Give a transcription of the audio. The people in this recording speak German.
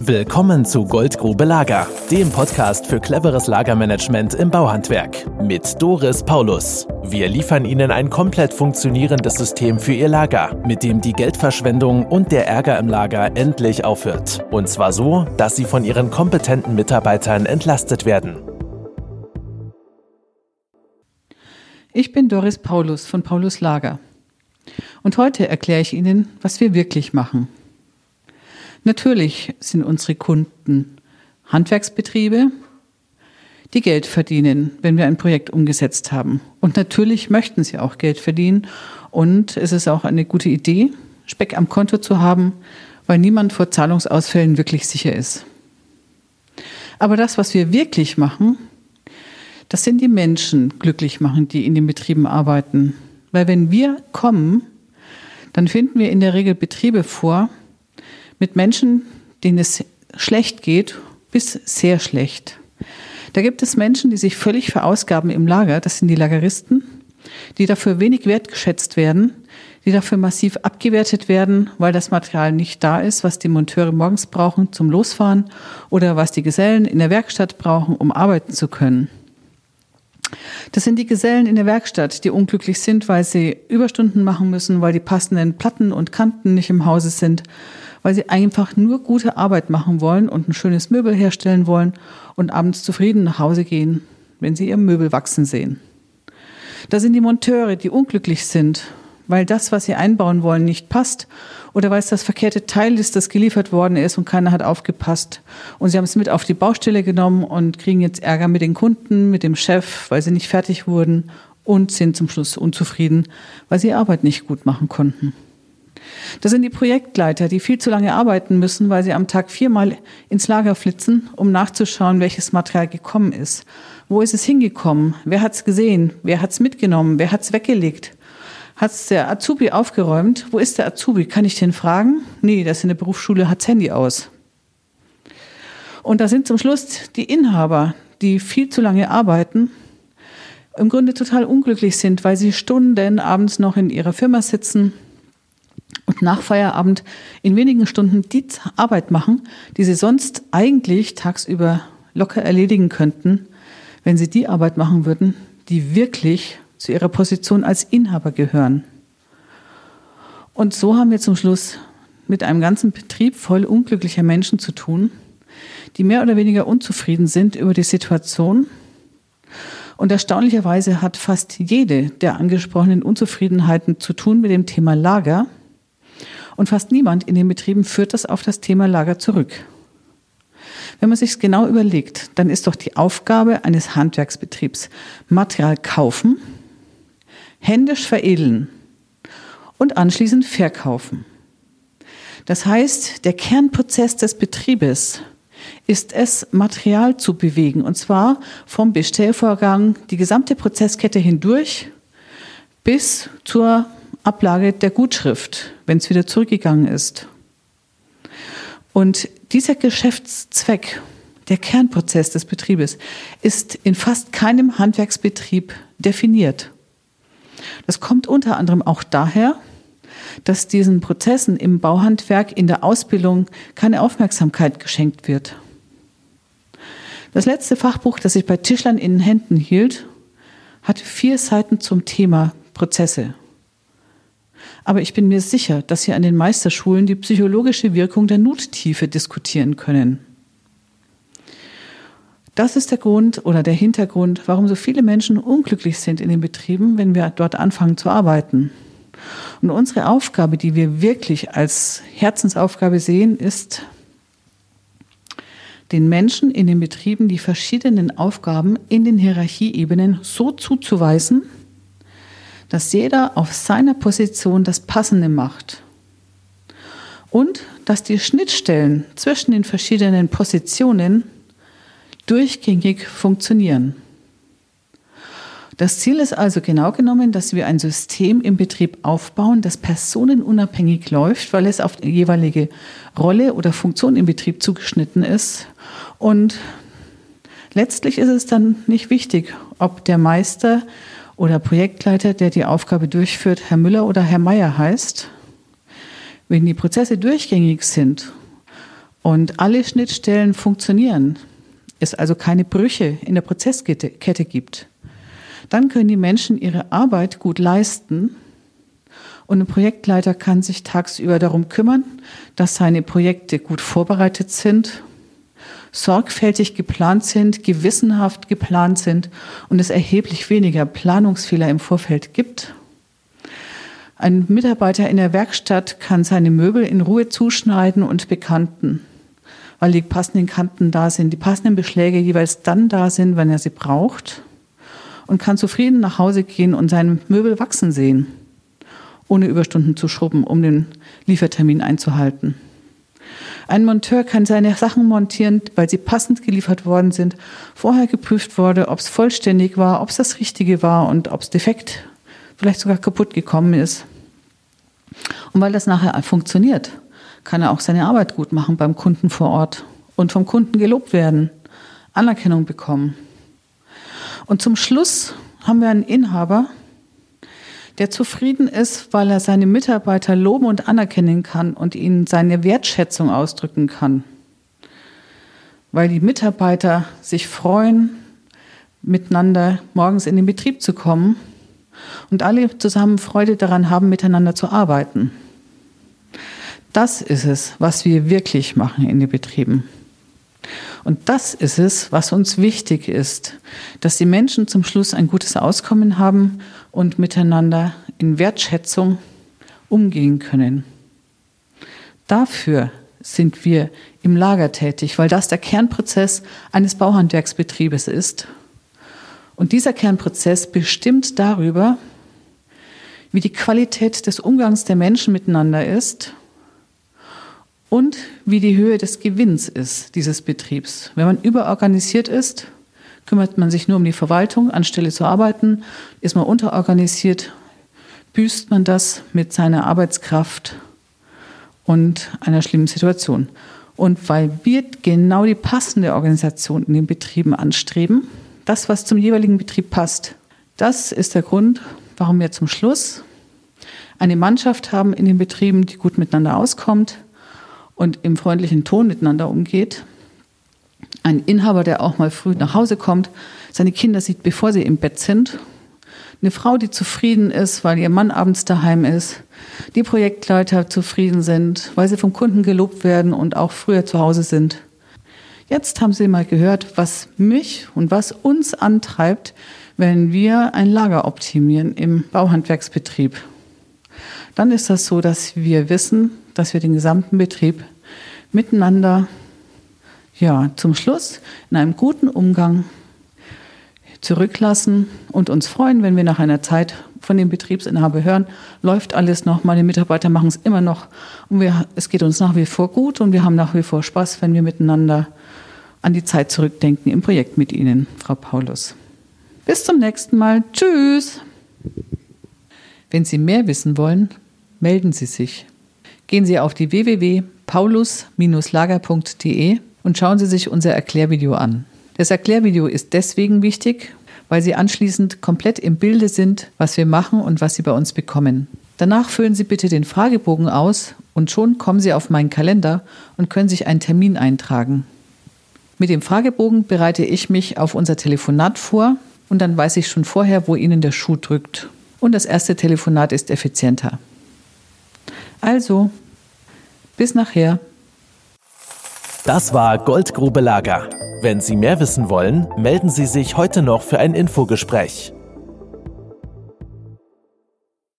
Willkommen zu Goldgrube Lager, dem Podcast für cleveres Lagermanagement im Bauhandwerk mit Doris Paulus. Wir liefern Ihnen ein komplett funktionierendes System für Ihr Lager, mit dem die Geldverschwendung und der Ärger im Lager endlich aufhört. Und zwar so, dass Sie von Ihren kompetenten Mitarbeitern entlastet werden. Ich bin Doris Paulus von Paulus Lager. Und heute erkläre ich Ihnen, was wir wirklich machen. Natürlich sind unsere Kunden Handwerksbetriebe, die Geld verdienen, wenn wir ein Projekt umgesetzt haben. Und natürlich möchten sie auch Geld verdienen. Und es ist auch eine gute Idee, Speck am Konto zu haben, weil niemand vor Zahlungsausfällen wirklich sicher ist. Aber das, was wir wirklich machen, das sind die Menschen glücklich machen, die in den Betrieben arbeiten. Weil wenn wir kommen, dann finden wir in der Regel Betriebe vor, mit Menschen, denen es schlecht geht, bis sehr schlecht. Da gibt es Menschen, die sich völlig verausgaben im Lager, das sind die Lageristen, die dafür wenig wertgeschätzt werden, die dafür massiv abgewertet werden, weil das Material nicht da ist, was die Monteure morgens brauchen zum Losfahren oder was die Gesellen in der Werkstatt brauchen, um arbeiten zu können. Das sind die Gesellen in der Werkstatt, die unglücklich sind, weil sie Überstunden machen müssen, weil die passenden Platten und Kanten nicht im Hause sind, weil sie einfach nur gute Arbeit machen wollen und ein schönes Möbel herstellen wollen und abends zufrieden nach Hause gehen, wenn sie ihr Möbel wachsen sehen. Da sind die Monteure, die unglücklich sind, weil das, was sie einbauen wollen, nicht passt oder weil es das verkehrte Teil ist, das geliefert worden ist und keiner hat aufgepasst. Und sie haben es mit auf die Baustelle genommen und kriegen jetzt Ärger mit den Kunden, mit dem Chef, weil sie nicht fertig wurden und sind zum Schluss unzufrieden, weil sie Arbeit nicht gut machen konnten. Das sind die Projektleiter, die viel zu lange arbeiten müssen, weil sie am Tag viermal ins Lager flitzen, um nachzuschauen, welches Material gekommen ist. Wo ist es hingekommen? Wer hat es gesehen? Wer hat es mitgenommen? Wer hat es weggelegt? Hat es der Azubi aufgeräumt? Wo ist der Azubi? Kann ich den fragen? Nee, das in der Berufsschule hat's Handy aus. Und da sind zum Schluss die Inhaber, die viel zu lange arbeiten, im Grunde total unglücklich sind, weil sie Stunden abends noch in ihrer Firma sitzen, und nach Feierabend in wenigen Stunden die Arbeit machen, die sie sonst eigentlich tagsüber locker erledigen könnten, wenn sie die Arbeit machen würden, die wirklich zu ihrer Position als Inhaber gehören. Und so haben wir zum Schluss mit einem ganzen Betrieb voll unglücklicher Menschen zu tun, die mehr oder weniger unzufrieden sind über die Situation. Und erstaunlicherweise hat fast jede der angesprochenen Unzufriedenheiten zu tun mit dem Thema Lager, und fast niemand in den Betrieben führt das auf das Thema Lager zurück. Wenn man sich genau überlegt, dann ist doch die Aufgabe eines Handwerksbetriebs Material kaufen, händisch veredeln und anschließend verkaufen. Das heißt, der Kernprozess des Betriebes ist es, Material zu bewegen, und zwar vom Bestellvorgang die gesamte Prozesskette hindurch bis zur Ablage der Gutschrift, wenn es wieder zurückgegangen ist. Und dieser Geschäftszweck, der Kernprozess des Betriebes, ist in fast keinem Handwerksbetrieb definiert. Das kommt unter anderem auch daher, dass diesen Prozessen im Bauhandwerk in der Ausbildung keine Aufmerksamkeit geschenkt wird. Das letzte Fachbuch, das ich bei Tischlern in den Händen hielt, hatte vier Seiten zum Thema Prozesse. Aber ich bin mir sicher, dass Sie an den Meisterschulen die psychologische Wirkung der Nuttiefe diskutieren können. Das ist der Grund oder der Hintergrund, warum so viele Menschen unglücklich sind in den Betrieben, wenn wir dort anfangen zu arbeiten. Und unsere Aufgabe, die wir wirklich als Herzensaufgabe sehen, ist, den Menschen in den Betrieben die verschiedenen Aufgaben in den Hierarchieebenen so zuzuweisen, dass jeder auf seiner Position das Passende macht. Und dass die Schnittstellen zwischen den verschiedenen Positionen durchgängig funktionieren. Das Ziel ist also genau genommen, dass wir ein System im Betrieb aufbauen, das personenunabhängig läuft, weil es auf die jeweilige Rolle oder Funktion im Betrieb zugeschnitten ist. Und letztlich ist es dann nicht wichtig, ob der Meister oder Projektleiter, der die Aufgabe durchführt, Herr Müller oder Herr Meier heißt, wenn die Prozesse durchgängig sind und alle Schnittstellen funktionieren, es also keine Brüche in der Prozesskette gibt, dann können die Menschen ihre Arbeit gut leisten und ein Projektleiter kann sich tagsüber darum kümmern, dass seine Projekte gut vorbereitet sind, sorgfältig geplant sind, gewissenhaft geplant sind und es erheblich weniger Planungsfehler im Vorfeld gibt. Ein Mitarbeiter in der Werkstatt kann seine Möbel in Ruhe zuschneiden und bekanten, weil die passenden Kanten da sind, die passenden Beschläge jeweils dann da sind, wenn er sie braucht und kann zufrieden nach Hause gehen und seine Möbel wachsen sehen ohne Überstunden zu schrubben, um den Liefertermin einzuhalten. Ein Monteur kann seine Sachen montieren, weil sie passend geliefert worden sind, vorher geprüft wurde, ob es vollständig war, ob es das Richtige war und ob es defekt, vielleicht sogar kaputt gekommen ist. Und weil das nachher funktioniert, kann er auch seine Arbeit gut machen beim Kunden vor Ort und vom Kunden gelobt werden, Anerkennung bekommen. Und zum Schluss haben wir einen Inhaber, der zufrieden ist, weil er seine Mitarbeiter loben und anerkennen kann und ihnen seine Wertschätzung ausdrücken kann. Weil die Mitarbeiter sich freuen, miteinander morgens in den Betrieb zu kommen und alle zusammen Freude daran haben, miteinander zu arbeiten. Das ist es, was wir wirklich machen in den Betrieben. Und das ist es, was uns wichtig ist, dass die Menschen zum Schluss ein gutes Auskommen haben und miteinander in Wertschätzung umgehen können. Dafür sind wir im Lager tätig, weil das der Kernprozess eines Bauhandwerksbetriebes ist. Und dieser Kernprozess bestimmt darüber, wie die Qualität des Umgangs der Menschen miteinander ist und wie die Höhe des Gewinns ist dieses Betriebs. Wenn man überorganisiert ist, kümmert man sich nur um die Verwaltung, anstelle zu arbeiten. Ist man unterorganisiert, büßt man das mit seiner Arbeitskraft und einer schlimmen Situation. Und weil wir genau die passende Organisation in den Betrieben anstreben, das, was zum jeweiligen Betrieb passt, das ist der Grund, warum wir zum Schluss eine Mannschaft haben in den Betrieben, die gut miteinander auskommt, und im freundlichen Ton miteinander umgeht. Ein Inhaber, der auch mal früh nach Hause kommt, seine Kinder sieht, bevor sie im Bett sind. Eine Frau, die zufrieden ist, weil ihr Mann abends daheim ist. Die Projektleiter zufrieden sind, weil sie vom Kunden gelobt werden und auch früher zu Hause sind. Jetzt haben Sie mal gehört, was mich und was uns antreibt, wenn wir ein Lager optimieren im Bauhandwerksbetrieb. Dann ist das so, dass wir wissen, dass wir den gesamten Betrieb miteinander ja, zum Schluss in einem guten Umgang zurücklassen und uns freuen, wenn wir nach einer Zeit von dem Betriebsinhaber hören, läuft alles noch, meine Mitarbeiter machen es immer noch und wir, es geht uns nach wie vor gut und wir haben nach wie vor Spaß, wenn wir miteinander an die Zeit zurückdenken im Projekt mit Ihnen, Frau Paulus. Bis zum nächsten Mal. Tschüss. Wenn Sie mehr wissen wollen, melden Sie sich gehen Sie auf die www.paulus-lager.de und schauen Sie sich unser Erklärvideo an. Das Erklärvideo ist deswegen wichtig, weil Sie anschließend komplett im Bilde sind, was wir machen und was Sie bei uns bekommen. Danach füllen Sie bitte den Fragebogen aus und schon kommen Sie auf meinen Kalender und können sich einen Termin eintragen. Mit dem Fragebogen bereite ich mich auf unser Telefonat vor und dann weiß ich schon vorher, wo Ihnen der Schuh drückt. Und das erste Telefonat ist effizienter. Also, bis nachher. Das war Goldgrube Lager. Wenn Sie mehr wissen wollen, melden Sie sich heute noch für ein Infogespräch.